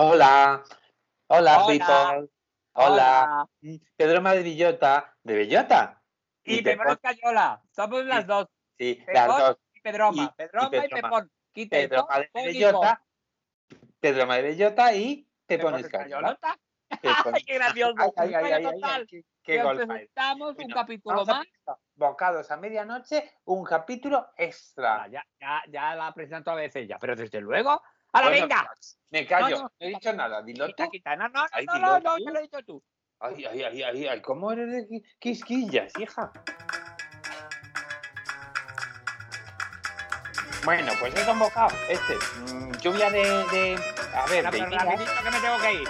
Hola. Hola, Hola. people. Hola. Pedro Madrillota. ¿De Bellota? Y, te Pepón Escayola. Somos las dos. Sí, las Pepón dos. y Pedroma. Y- Pedroma y, y Pedroma. Pepón. Quite Pedro todo, todo y. Pedro y Pepón Pepón Escayola. Pepón- ¡Ay, qué gracioso! Ay, ay, ay, total. qué- qué un capítulo más. Bocados a medianoche, un capítulo extra. Ah, ya, ya, ya la presento a veces ya, pero desde luego. ¡A la Bueno, venga! Me callo, No, no, no, he dicho nada, dilo tú. Quita. No, no, Ay, no, no, no, que lo has dicho tú. Ay, ay, ay, ay, ay, ¿cómo eres de qui- quisquillas, hija? Bueno, pues he convocado este. mm, lluvia de, de- A ver, No, de pero rapidito que me tengo que ir.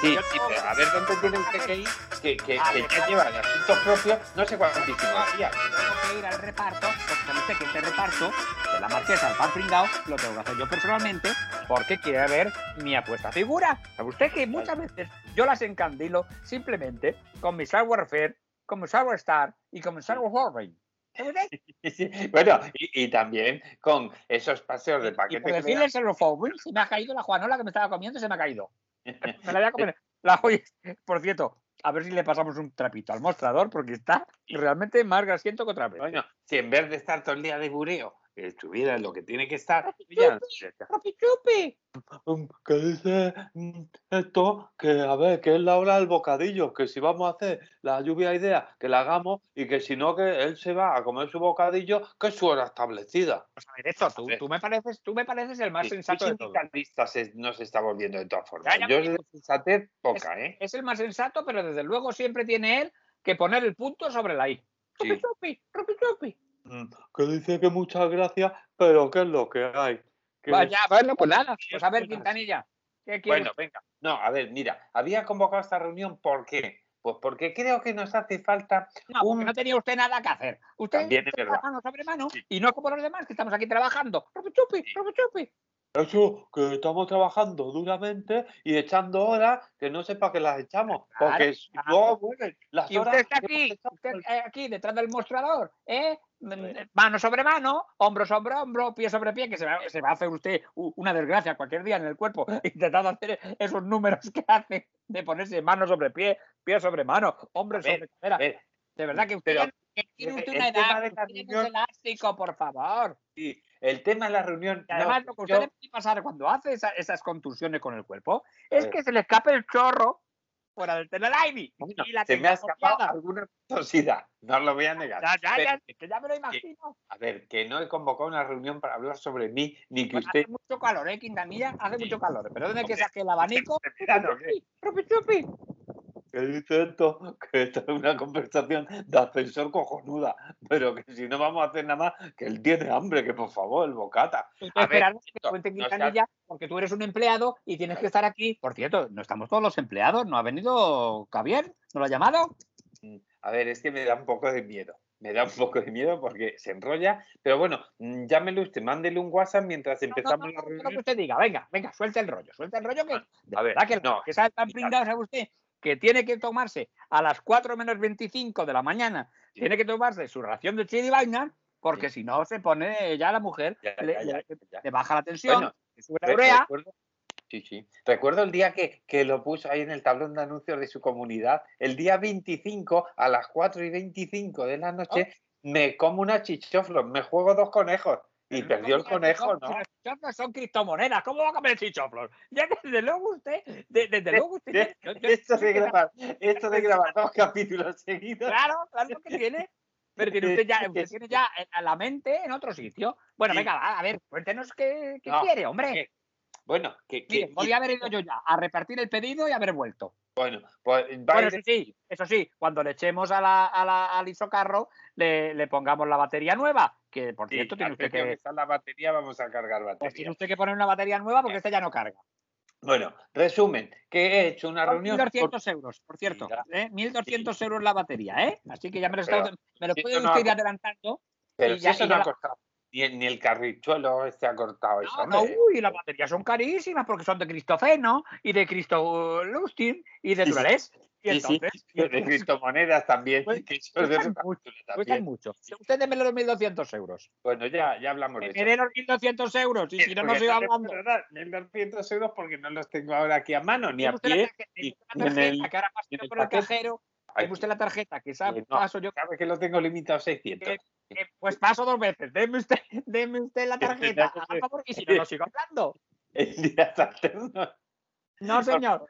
Sí, yo sí, tengo pero que- a ver dónde tiene usted que ir, que, que, A que ver, ya lleva de asuntos propios no sé cuántísimos días. Tengo que ir al reparto, porque usted que este reparto de la marquesa del pan pringao lo tengo que hacer yo personalmente porque quiere ver mi apuesta figura. ¿Sabe usted que muchas veces yo las encandilo simplemente con mi software fair, con mi software star y con mi usted? Sí, Bueno, y, y también con esos paseos de Y paquete por que decirle le el Warren, se me ha caído la Juanola que me estaba comiendo, se me ha caído. Me la voy a comer. La, oye, por cierto, a ver si le pasamos un trapito al mostrador porque está realmente más grasiento que otra vez. Bueno, si en vez de estar todo el día de bureo, estuviera lo que tiene que estar, ya, ¡Chupi, chupi! Mm, que dice mm, esto que a ver que es la hora del bocadillo que si vamos a hacer la lluvia idea que la hagamos y que si no que él se va a comer su bocadillo que es su hora establecida Pues a ver, esto, tú, tú me pareces, tú me pareces el más Sí, sensato de todos. se- no se está volviendo de todas formas. Ya, ya Yo sensatez poca, ¿eh? Es el más sensato, pero desde luego siempre tiene él que poner el punto sobre la I. Sí. Mm, que dice que muchas gracias pero que es lo que hay que Vaya, bueno, pues nada. Pues a ver, Quintanilla, ¿qué quieres? Bueno, venga. No, a ver, mira, había convocado esta reunión, ¿por qué? Pues porque creo que nos hace falta no, porque un- no tenía usted nada que hacer. Usted También es verdad. mano sobre mano Sí. y no como los demás que estamos aquí trabajando. Chupi, chupi, Sí. chupi, chupi. eso que estamos trabajando duramente y echando horas que no sepa que las echamos Claro, porque claro. luego vuelven las Y horas usted está aquí, usted, eh, aquí detrás del mostrador, ¿eh? Mano sobre mano, hombro sobre hombro, pie sobre pie, que se va, se va a hacer usted una desgracia cualquier día en el cuerpo, intentando hacer esos números que hace de ponerse mano sobre pie, pie sobre mano, hombro sobre cadera. De verdad que usted pero ya- que tiene el- usted una edad, de reunión- un elástico, por favor. sí, el tema de la reunión. Y además, no, lo que usted yo- le puede pasar cuando hace esa- esas contusiones con el cuerpo es que se le escape el chorro fuera del telelaimi. Bueno, y la se me ha escapado copiada. alguna tosidad, no lo voy a negar. Ya, ya, Pero- ya, que ya me lo imagino. A ver, que no he convocado una reunión para hablar sobre mí, ni que Pues usted... hace mucho calor, ¿eh, Quintanilla? Hace Sí. mucho calor. Pero ¿dónde que saque el abanico? Chupi, chupi. Que dice esto que esto es una conversación de ascensor cojonuda pero que si no vamos a hacer nada más que él tiene hambre que por favor el bocata A ver, que te no, cuente no seas- porque tú eres un empleado y tienes que estar aquí. Por cierto, no estamos todos los empleados. ¿No ha venido Javier? ¿No lo ha llamado? Mm, A ver, es que me da un poco de miedo. Me da un poco de miedo porque se enrolla. Pero bueno, mm, llámele usted, mándele un WhatsApp mientras no, empezamos no, la no, no, lo que reunión. usted diga. Venga, venga, suelta el rollo. Suelta el rollo que. de A ver, que, no, que tan mira. pringado, ¿sabe usted? Que tiene que tomarse a las 4 menos 25 de la mañana, Sí. tiene que tomarse su ración de vaina, porque si no se pone ya la mujer, Ya, le, ya, ya, le- ya. le baja la tensión, Bueno, sube la urea. Recuerdo, sí, sí. Recuerdo el día que, que lo puso ahí en el tablón de anuncios de su comunidad. El día 25, a las 4 y 25 de la noche, me como una chichoflo, me juego dos conejos. Y Pero perdió el ¿cómo que conejo, ¿no? Los son criptomonedas. ¿Cómo va a comer chichoflos? Ya desde luego usted, de- desde luego usted. de- yo- yo- Esto de grabar, esto de grabar dos capítulos seguidos. Claro, claro que tiene. Pero tiene usted ya, usted tiene ya a la mente en otro sitio. Bueno, Sí. venga, va, a ver, cuéntenos qué, qué No, quiere, hombre. que- Bueno, que, que- Mire, podría haber ido yo ya a repartir el pedido y haber vuelto. Bueno, pues a Bueno, eso sí, eso sí, cuando le echemos a la, a la- al isocarro, le, le pongamos la batería nueva, que por sí, cierto tiene usted que que, la batería, vamos a cargar pues batería. tiene usted que poner una batería nueva porque esta ya no carga. Bueno, resumen, que he hecho una Son reunión. 1.200 euros, por cierto. ¿eh? 1.200 euros la batería, ¿eh? Así que ya me lo, está- me lo puede no usted ir ha- adelantando. Pero y si ya- eso no ha costado, ni, ni el carrichuelo este ha cortado eso. No, uy, las baterías son carísimas porque son de Cristofeno y de Cristo Lustin y de Sí, sí. Duralés. Y Sí, sí, entonces, y de entonces criptomonedas también. Pues, que eso es de cuestan otra mucho, cuestan mucho. Usted déme los 1.200 euros. Bueno, ya, ya hablamos de eso. me los 1.200 euros y si no, no Porque sigo le puedo hablando. dar 1.200 euros porque no los tengo ahora aquí a mano, ni a pie. tarjeta, y- en el- que ahora el por el paquete. cajero. Deme usted la tarjeta, que esa eh, no, paso yo. Sabe que lo tengo limitado a 600. Eh, eh, pues paso dos veces. Deme usted, deme usted la tarjeta, por favor, y si no, no sigo hablando. No, señor.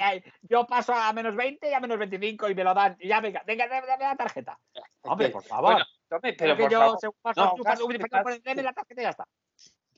Ay, Yo paso a menos 20 y a menos 25 y me lo dan. Y ya, venga, venga, dame, la tarjeta. Hombre, por favor. Bueno, tome, pero que por yo, favor, según paso, no, tú paso, y ya está.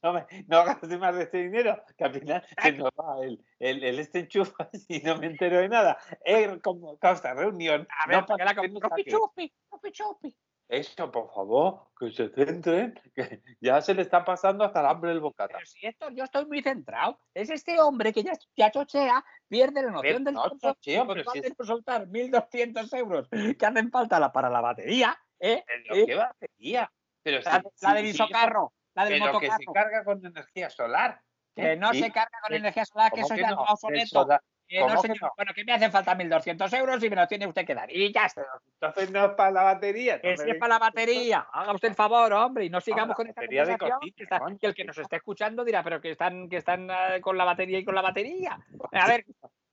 No, me- no más de este dinero, que al final se nos va el, el, el este enchufa y no me entero de nada. Es como causa reunión. A ver, no la chupi chupi, chupi chupi. Eso, por favor, que se centren, que ya se le está pasando hasta el hambre el bocata. Pero si esto, yo estoy muy centrado. Es este hombre que ya, ya chochea, pierde la noción del no chocheo, pero si de es- soltar 1.200 euros que hacen falta la- para la batería, ¿eh? Pero ¿Eh? qué batería. Pero La, si- la si- del si isocarro, la del Pero que se carga con energía solar. Que no ¿Y? se carga con ¿Qué? energía solar, que ¿Cómo eso que ya no? está obsoleto. Que no, ¿cómo que señor. no? Bueno, que me hacen falta 1.200 euros y me los tiene usted que dar. Y ya está. Entonces no es para la batería. No es para la batería, haga usted el favor, hombre, y no sigamos con esta batería de conversación. cocina, que, está- que el que nos esté escuchando dirá, pero que están, que están eh, con la batería y con la batería. A ver,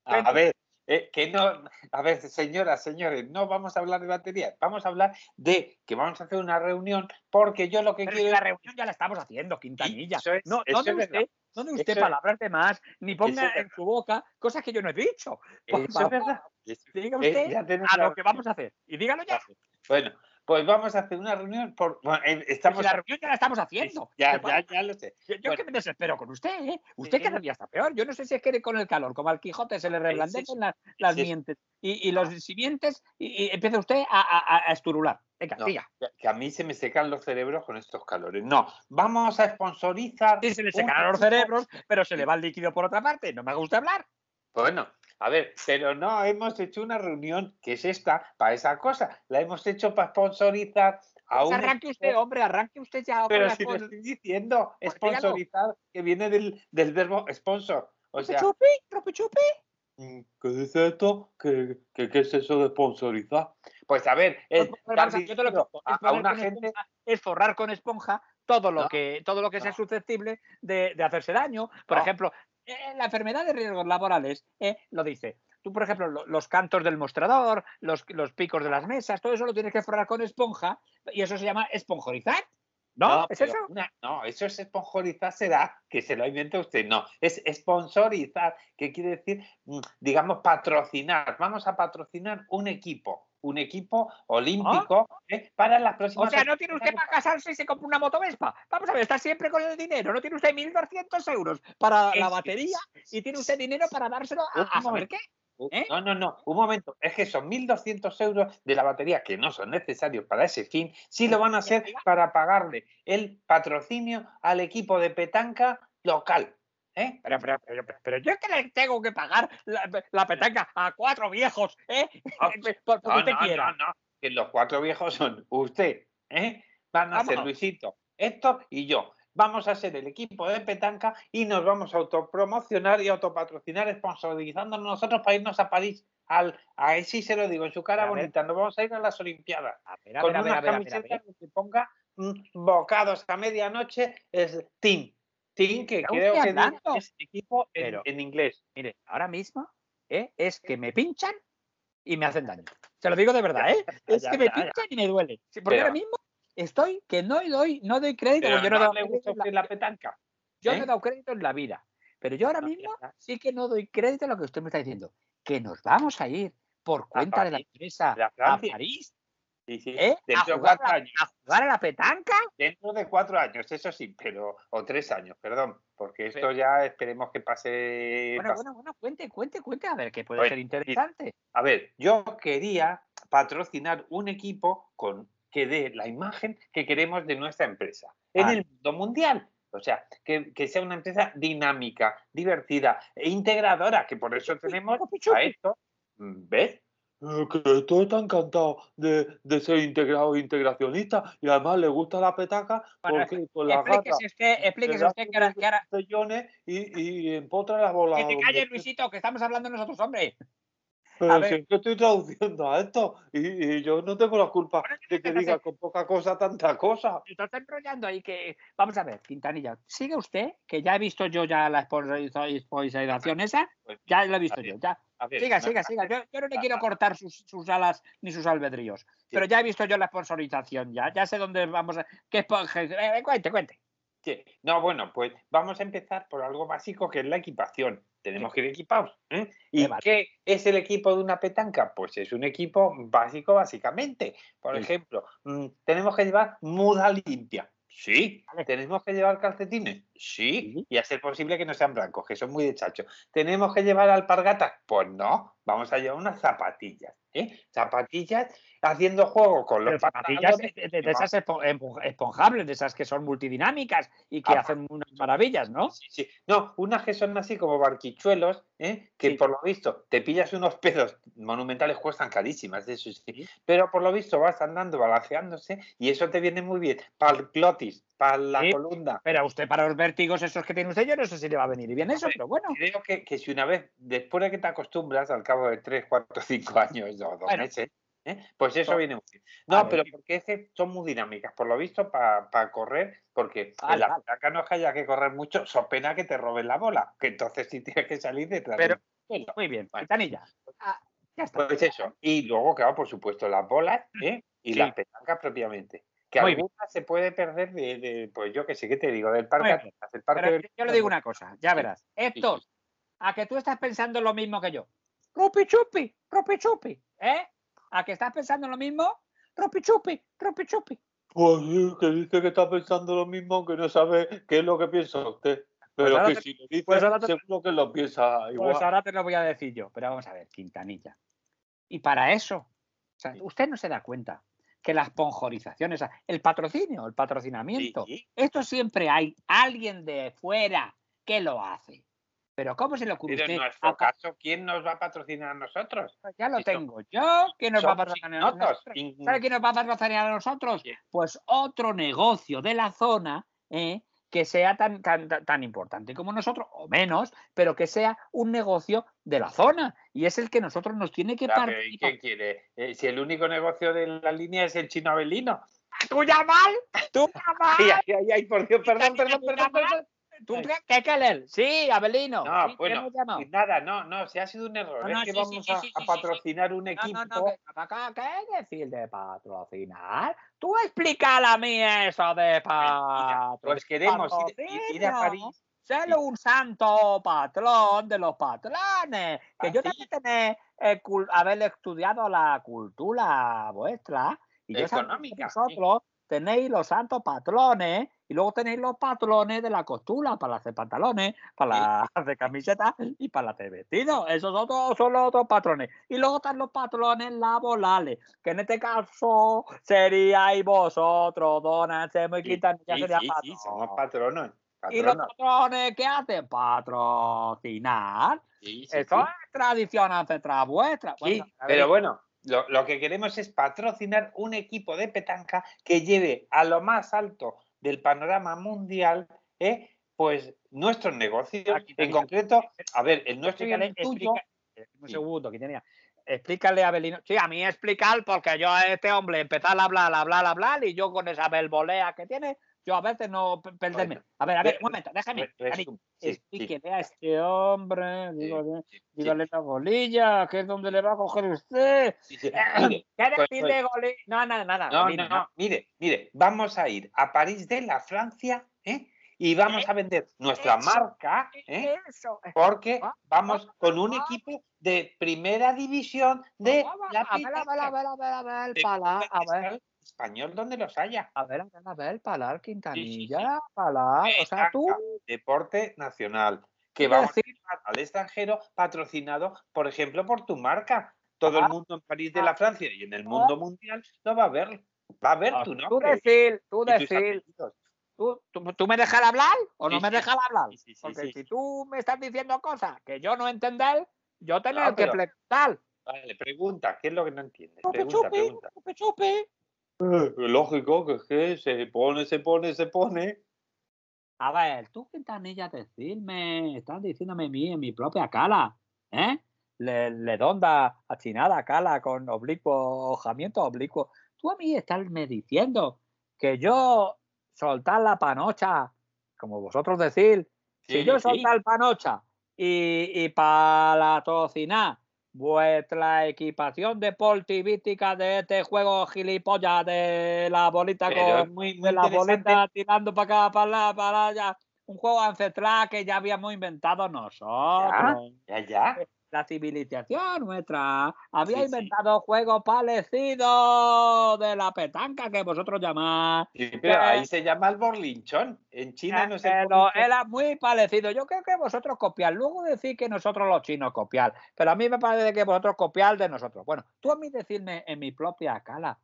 A ver, eh, que no, a ver, señoras, señores, no vamos a hablar de batería, vamos a hablar de que vamos a hacer una reunión porque yo lo que pero quiero la reunión ya la estamos haciendo, Quintanilla. Es- no, no de usted, no de usted palabras de más, ni ponga en su boca cosas que yo no he dicho. Por Eso es verdad. Diga Eh, usted tenemos a lo que vamos a hacer. Y dígalo ya. Bueno, pues vamos a hacer una reunión por bueno, eh, Estamos la reunión ya la estamos haciendo. ya, ¿Qué ya, ya lo sé. Yo, yo Bueno. que me desespero con usted, ¿eh? Usted sí, cada día está peor. Yo no sé si es que con el calor, como al Quijote, se le reblandecen las, las mientes y, y los simientes y, y empieza usted a, a- a esturular. Venga, No, diga. que- a mí se me secan los cerebros con estos calores. No, vamos a sponsorizar. Sí, se le un secan los cerebros, pero se le va el líquido por otra parte. No me gusta hablar. Bueno, a ver, pero no hemos hecho una reunión que es esta para esa cosa. La hemos hecho para sponsorizar a Pues un. arranque usted, hombre, arranque usted ya. Pero si cosas. estoy diciendo, Pues sponsorizar, que viene del, del verbo sponsor. O ¿Trope sea, chupi? ¿Trope chupi? Mm, ¿Qué dice esto? ¿Qué, qué, qué es eso de sponsorizar? pues a ver, Pues, vamos a- yo te lo una gente. esponja, es forrar con esponja todo lo No. que todo lo que sea susceptible de, de hacerse daño. Por No. ejemplo, eh, la enfermedad de riesgos laborales eh, lo dice. Tú, por ejemplo, lo- los cantos del mostrador, los, los picos de las mesas, todo eso lo tienes que forrar con esponja y eso se llama esponjorizar. ¿No? ¿Es eso? una- no, eso es sponsorizar, será que se lo inventa usted. No, es sponsorizar, que quiere decir, mm, digamos, patrocinar. Vamos a patrocinar un equipo, un equipo olímpico ¿eh? para las O próximas. sea, no tiene usted para casarse y se compra una motovespa. Vamos a ver, está siempre con el dinero. No tiene usted 1.200 euros para la batería y tiene usted dinero para dárselo a, a saber qué. ¿Eh? No, no, no, un momento. Es que son 1.200 euros de la batería que no son necesarios para ese fin, sí lo van a hacer para pagarle el patrocinio al equipo de petanca local. ¿Eh? Pero, pero, pero, pero, pero yo que le tengo que pagar la, la petanca a cuatro viejos, ¿eh? Ah, Por, porque No, usted no, quiera. no, no, que los cuatro viejos son usted, ¿eh? Van a ser. Luisito, Héctor y yo. Vamos a ser el equipo de petanca y nos vamos a autopromocionar y autopatrocinar, sponsorizándonos nosotros para irnos a París. Al, a él sí se lo digo en su cara A ver. bonita, nos vamos a ir a las Olimpiadas. A ver, a con ver, a ver, una a ver, ver, camiseta ver. que ponga mm, bocados a medianoche, es team. Team que ¿Está creo que es equipo en, Pero- en inglés. Mire, ahora mismo ¿eh? es que me pinchan y me hacen daño. Se lo digo de verdad, ¿eh? Es ya, que me ya, ya. pinchan y me duele. Sí, porque Pero- ahora mismo estoy que no doy, no doy crédito. Yo no, he no dado le crédito gusta la- petanca. yo ¿eh? no he dado crédito en la vida. Pero yo ahora No, mismo sí que no doy crédito a lo que usted me está diciendo. Que nos vamos a ir por cuenta de la empresa a. París Sí, sí. ¿eh? Dentro de jugar cuatro a, años. a jugar a la petanca. Dentro de cuatro años, eso sí, pero. O tres años, perdón. Porque esto ya esperemos que pase. Bueno, pase. bueno, bueno, cuente, cuente, cuente, a ver, que puede ser interesante. A ver, yo quería patrocinar un equipo con que dé la imagen que queremos de nuestra empresa en el mundo mundial. O sea, que, que sea una empresa dinámica, divertida e integradora, que por eso tenemos a esto. ¿Ves? Que esto está encantado de, de ser integrado e integracionista y además le gusta la petaca Bueno, porque con la gata Explíquese usted, explíquese usted que ahora, que ahora- y, y empotra la bola. que te calles, Luisito, que estamos hablando nosotros, hombre. Pero ver. si que estoy traduciendo a esto y, y yo no tengo la culpa Bueno, de que diga con poca cosa tanta cosa. Te está enrollando ahí que. Vamos a ver, Quintanilla, sigue usted, que ya he visto yo ya la sponsorización esa, Pues, ya la he visto yo. Ya. ver, Siga, no, siga, siga. Yo, yo no le quiero cortar sus, sus alas ni sus albedríos, pero ya he visto yo la sponsorización, ya, ya sé dónde vamos a. ¿Qué eh, cuente, cuente. Sí. No, bueno, pues vamos a empezar por algo básico que es la equipación. Tenemos que ir equipados. ¿eh? ¿Y vale. qué es el equipo de una petanca? Pues es un equipo básico, básicamente. Por Sí. ejemplo, mm, tenemos que llevar muda limpia. Sí. Vale. ¿Tenemos que llevar calcetines? Sí. Sí. Y a ser posible que no sean blancos, que son muy de chacho. ¿Tenemos que llevar alpargatas? Pues no. Vamos a llevar unas zapatillas. ¿Eh? Zapatillas haciendo juego con los zapatillas de, de- de esas esponjables, de esas que son multidinámicas y que Ah, hacen unas maravillas, ¿no? Sí, sí. No, unas que son así como barquichuelos, ¿eh? que Sí. por lo visto te pillas unos pedos monumentales, cuestan carísimas, eso sí. Pero por lo visto vas andando, balanceándose y eso te viene muy bien para el clotis, para la Sí. columna. Pero a usted, para los vértigos esos que tiene usted, yo no sé si le va a venir bien eso, pero bueno. Creo que, que si una vez, después de que te acostumbras, al cabo de 3, 4, 5 años o dos Bueno. meses, ¿eh? pues eso So- viene muy bien. No, pero porque es que son muy dinámicas, por lo visto, para correr, porque Vale, en la vale. petanca no es que haya que correr mucho, so pena que te roben la bola, que entonces sí tienes que salir detrás Pero- suelo. Muy bien, Vale. Quintanilla. Ah, ya está. Pues eso. Y luego, claro, por supuesto, las bolas ¿eh? y Sí. las petancas propiamente. Que Muy bien. algunas se puede perder de, de, pues yo que sé, ¿qué te digo? Del parque bien. El parque Pero del- yo le digo una cosa, ya verás. Héctor, a que tú estás pensando lo mismo que yo. Rupi chupi, rupi chupi, ¿eh? A que estás pensando lo mismo, rupi chupi, rupi chupi. Pues que dice que está pensando lo mismo, aunque no sabe qué es lo que piensa usted. Pero ahora que te- si lo dice, pues ahora te- seguro que lo piensa igual. Pues ahora te lo voy a decir yo, pero vamos a ver, Quintanilla. Y para eso, o sea, usted no se da cuenta que la esponjorización, esa- el patrocinio, el patrocinamiento, Sí, esto siempre hay alguien de fuera que lo hace. Pero ¿cómo se le ocurre Pero en nuestro a- caso, ¿quién nos va a patrocinar a nosotros? Ya lo si son- tengo yo. ¿Quién nos va a patrocinar a nosotros? ¿Sabe quién nos va a patrocinar a nosotros? ¿Quién? Pues otro negocio de la zona ¿eh? Que sea tan, tan, tan- tan importante como nosotros, o menos, pero que sea un negocio de la zona. Y es el que nosotros nos tiene que pero ¿y. ¿Qué quiere? Eh, si el único negocio de la línea es el chino Abelino. ¿Tú ya mal? ¿Tú ya mal? Ay, ay, ay, ay, por Dios, perdón, perdón, ¿Tú ya perdón, perdón. ¿Tú qué, qué que? Sí, Abelino. No, sí, bueno. Y Nada, no, no, si ha sido un error. No, es que sí, vamos sí, a, patrocinar un equipo. no, no, ¿qué decir de patrocinar? Tú explícale a mí eso de patrocinar. Pues queremos ir, ir- ir a París. Ser un santo patrón de los patrones. Que yo Ah, también tené, eh, haber estudiado la cultura vuestra. Y yo Económica. Vosotros tenéis los santos patrones y luego tenéis los patrones de la costura para hacer pantalones, para las de camiseta y para las de vestido. Esos otros son los otros patrones. Y luego están los patrones laborales, que en este caso seríais vosotros, don Anselmo y Quintanilla sí, sí, sí, somos patronos. ¿Y los patrones qué hacen? Patrocinar. Sí, sí, Eso sí. es tradición ancestral vuestra. Sí, Bueno, pero bueno, lo, lo que queremos es patrocinar un equipo de petanca que lleve a lo más alto del panorama mundial, ¿eh? pues nuestros negocios, Aquí, en concreto, a ver, el nuestro y el tuyo, un segundo, que tenía. Explícale a Abelino. Sí, a mí explicar, porque yo a este hombre empezar a hablar, a hablar, a hablar, y yo con esa belbolea que tiene, yo a veces no pe- perderme. A ver, a ver, un momento, déjame. re- Dani, resumen, sí, sí, explíquele a este hombre, dígale, dígale la golilla, que es donde le va a coger usted. ¿Qué pues, decir pues, de golilla? No, nada, nada. No, no, no, mire, mire, vamos a ir a París de la Francia, ¿eh? Y vamos a vender nuestra Eso. marca, ¿eh? Eh, Porque Ah, vamos con un ah. equipo de primera división de la español donde los haya. A ver, a ver, a ver, palar, sí, Quintanilla, palar. O sea, tú. Deporte nacional, que vamos a decir- llevar al extranjero patrocinado, por ejemplo, por tu marca. Todo el Ah. mundo en París de la Francia y en el mundo mundial lo va a ver. Va a ver Ah, tu Tú nombre. decir, tú y tus decir, tú, tú, tú me dejas hablar o no Sí, me sí. dejas hablar. Sí, sí, sí, Porque sí. si tú me estás diciendo cosas que yo no entender, yo tener No, que pero- preguntar. Vale, pregunta, ¿qué es lo que no entiendes? Pregunta, chupe, pregunta. chupe, chupe. Lógico que es que se pone, se pone, se pone. A ver, tú, Quintanilla, decirme, estás diciéndome a mí en mi propia cara, ¿eh? le, le donda achinada, cala, con oblicuo, hojamiento oblicuo. Tú a mí estás me diciendo que yo soltar la panocha, como vosotros decís, si yo sí. soltar panocha y, y para la tocinar vuestra equipación deportivística de este juego gilipollas de la bolita Pero con muy, muy de la bolita tirando para acá, para allá, para allá. Un juego ancestral que ya habíamos inventado nosotros. Ya, ya. La civilización nuestra había Sí, sí. inventado juegos parecidos de la petanca que vosotros llamáis. Sí, pero que- ahí se llama el borlinchón. En China no se Pero era muy parecido. Yo creo que vosotros copiar. Luego decir que nosotros los chinos copiar. Pero a mí me parece que vosotros copiar de nosotros. Bueno, tú a mí decirme en mi propia cala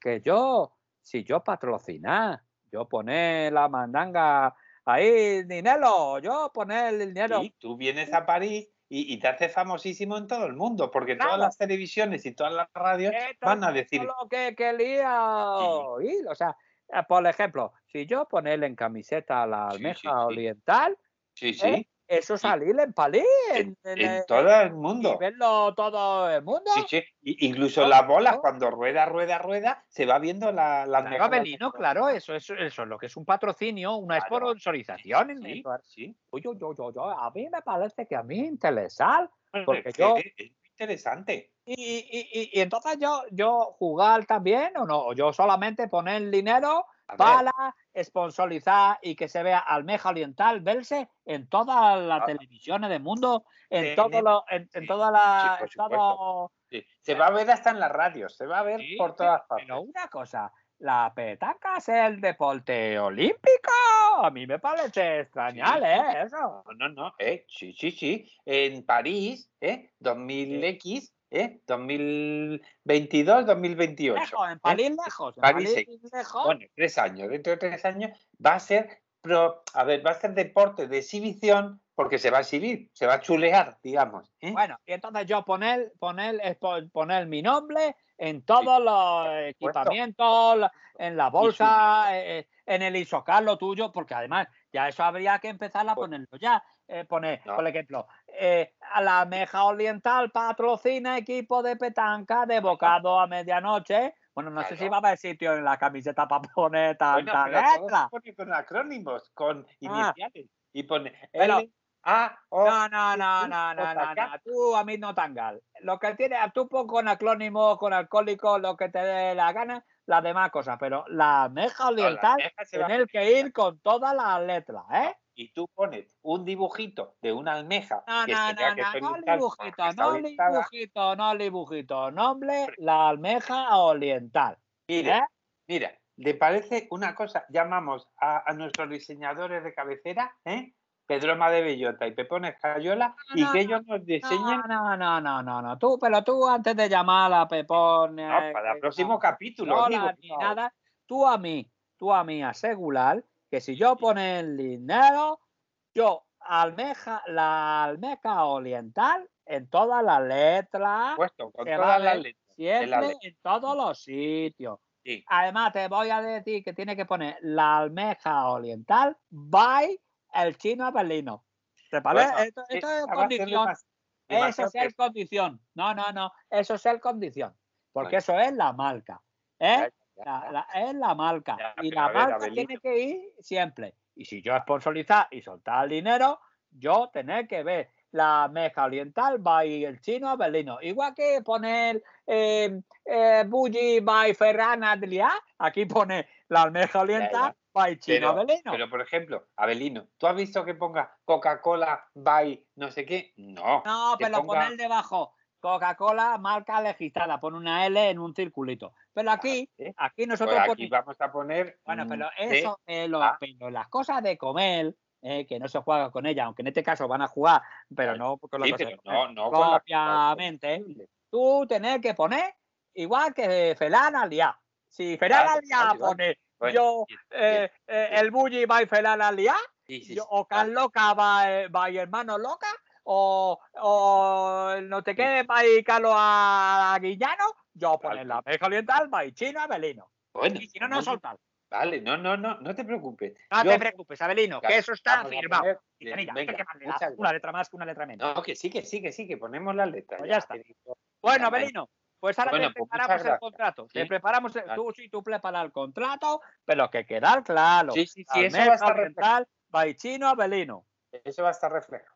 que yo, si yo patrocinar, yo poner la mandanga ahí, dinero, yo poner el dinero. Sí, tú vienes a París y, y te haces famosísimo en todo el mundo, porque Claro. todas las televisiones y todas las radios Esto van a decir, lo que quería oír. O sea, eh, por ejemplo, si yo ponerle en camiseta a la Sí, almeja sí, sí. oriental, sí, sí, ¿Eh? Eso salir en Palí, en, en, en en el- todo el y mundo. verlo todo el mundo. Sí, sí. Y- incluso No, las bolas, no. cuando rueda, rueda, rueda, se va viendo la, la Claro. Abelino, claro, eso, eso, eso es lo que es un patrocinio, una Claro. sponsorización. en Sí, sí. Uy, uy, uy, uy, a mí me parece que a mí interesar. Porque Es yo- es interesante. Y, y, y, y entonces yo, yo jugar también o no, yo solamente poner dinero para sponsorizar y que se vea Almeja Oriental verse en todas las Ah. televisiones del mundo, en Tiene- todo lo, en, en sí, todas las, todo- sí. Se va a ver hasta en las radios, se va a ver por todas partes. Pero una cosa, la petanca es el deporte olímpico. A mí me parece extrañar, Sí. ¿eh? Eso. No, no, no, eh, sí, sí, sí. En París, ¿eh? 2000X, ¿eh? 2022, 2028. Lejos, en ¿eh? París lejos. En París París lejos. Bueno, tres años. Dentro de tres años va a ser, pro- a ver, va a ser deporte de exhibición porque se va a exhibir, se va a chulear, digamos. ¿eh? Bueno, y entonces yo poner, poner, poner mi nombre en todos los equipamientos, en la bolsa, eh, en el isocar lo tuyo, porque además ya eso habría que empezar a Pues- ponerlo ya. Eh, poner, No. por ejemplo, eh, a la Meja Oriental patrocina equipo de petanca de bocado a medianoche. Bueno, no sé si Claro. va a haber sitio en la camiseta para poner Bueno, tanta todo letra. pone con acrónimos, con Ah. iniciales. Y pone Pero- L, A, O. No, no, no, no, no, no, no. Tú a mí no tangal. Lo que tiene, tú pon con acrónimo, con alcohólico, lo que te dé la gana, las demás cosas. Pero la meja No, la oriental almeja se va a tiene que ir con todas las letras, ¿eh? Y tú pones un dibujito de una almeja. No, que no, se no, que no, no dibujito, no dibujito, no dibujito. Nombre, la almeja oriental. Mira, ¿eh? mira, ¿le parece una cosa? Llamamos a, a nuestros diseñadores de cabecera, ¿eh? Pedroma de Bellota y Pepón Escayola, No, y no, que no, ellos nos diseñen No, no, no, no, no, no. Tú, pero tú antes de llamar a Pepón. no, para el eh, próximo a- capítulo. sola digo, ni no. nada, tú a mí, tú a mí asegurar que si yo pone el dinero, yo almeja, la almeja oriental en todas las letras, Puesto con las letras. la siempre en todos los sitios. Sí. Además, te voy a decir que tiene que poner la almeja oriental by el chino berlino. ¿Te parece? Bueno, esto, sí, es condición. Eso demasiado es el condición. No, no, no. Eso es el condición. Porque Bueno. eso es la marca. ¿eh? La- es la marca. Ya, y la a ver, marca Abelino. tiene que ir siempre. Y si yo sponsorizar y soltar el dinero, yo tener que ver la meja oriental by el chino berlino. Igual que poner eh, eh, Bulli by Ferran aquí pone la almeja oriental by chino Pero, berlino. pero, por ejemplo, Abelino, ¿tú has visto que ponga Coca-Cola by no sé qué? No. No, pero ponga- poner debajo Coca-Cola marca registrada, pone una L en un circulito. Pero aquí, ¿eh? aquí Pues nosotros aquí ponemos- vamos a poner. Bueno, mm, pero eso, eh, lo- A. pero las cosas de comer, eh, que no se juega con ella, aunque en este caso van a jugar, pero no con las sí, comer. no, no con la- tú tenés que poner igual que Felan Aliá. Si Felan Claro, Aliá vale, vale. pone Bueno, yo, bien, eh, eh, bien. el Bulli by Felan Aliá, sí, sí, yo- sí, o. Can Loca by, by Hermano Loca, o, no te qué by Carlos Aguillano, yo poner la meja oriental by Chino Abelino. Bueno, Y si no, no soltar. Vale, no, no, no, no te preocupes. No Yo- te preocupes, Abelino, que eso está a firmado. Una letra más que una letra menos. No, que sí, que sí, que sí, que ponemos las letras. Pues ya está. digo. Bueno. Abelino, pues ahora Bueno, te pues preparamos el contrato. Te preparamos, el- Vale. tú sí, tú preparas el contrato, pero que quedar claro. Sí, sí, sí, eso va a estar Baichino, Abelino. Eso va a estar reflejado.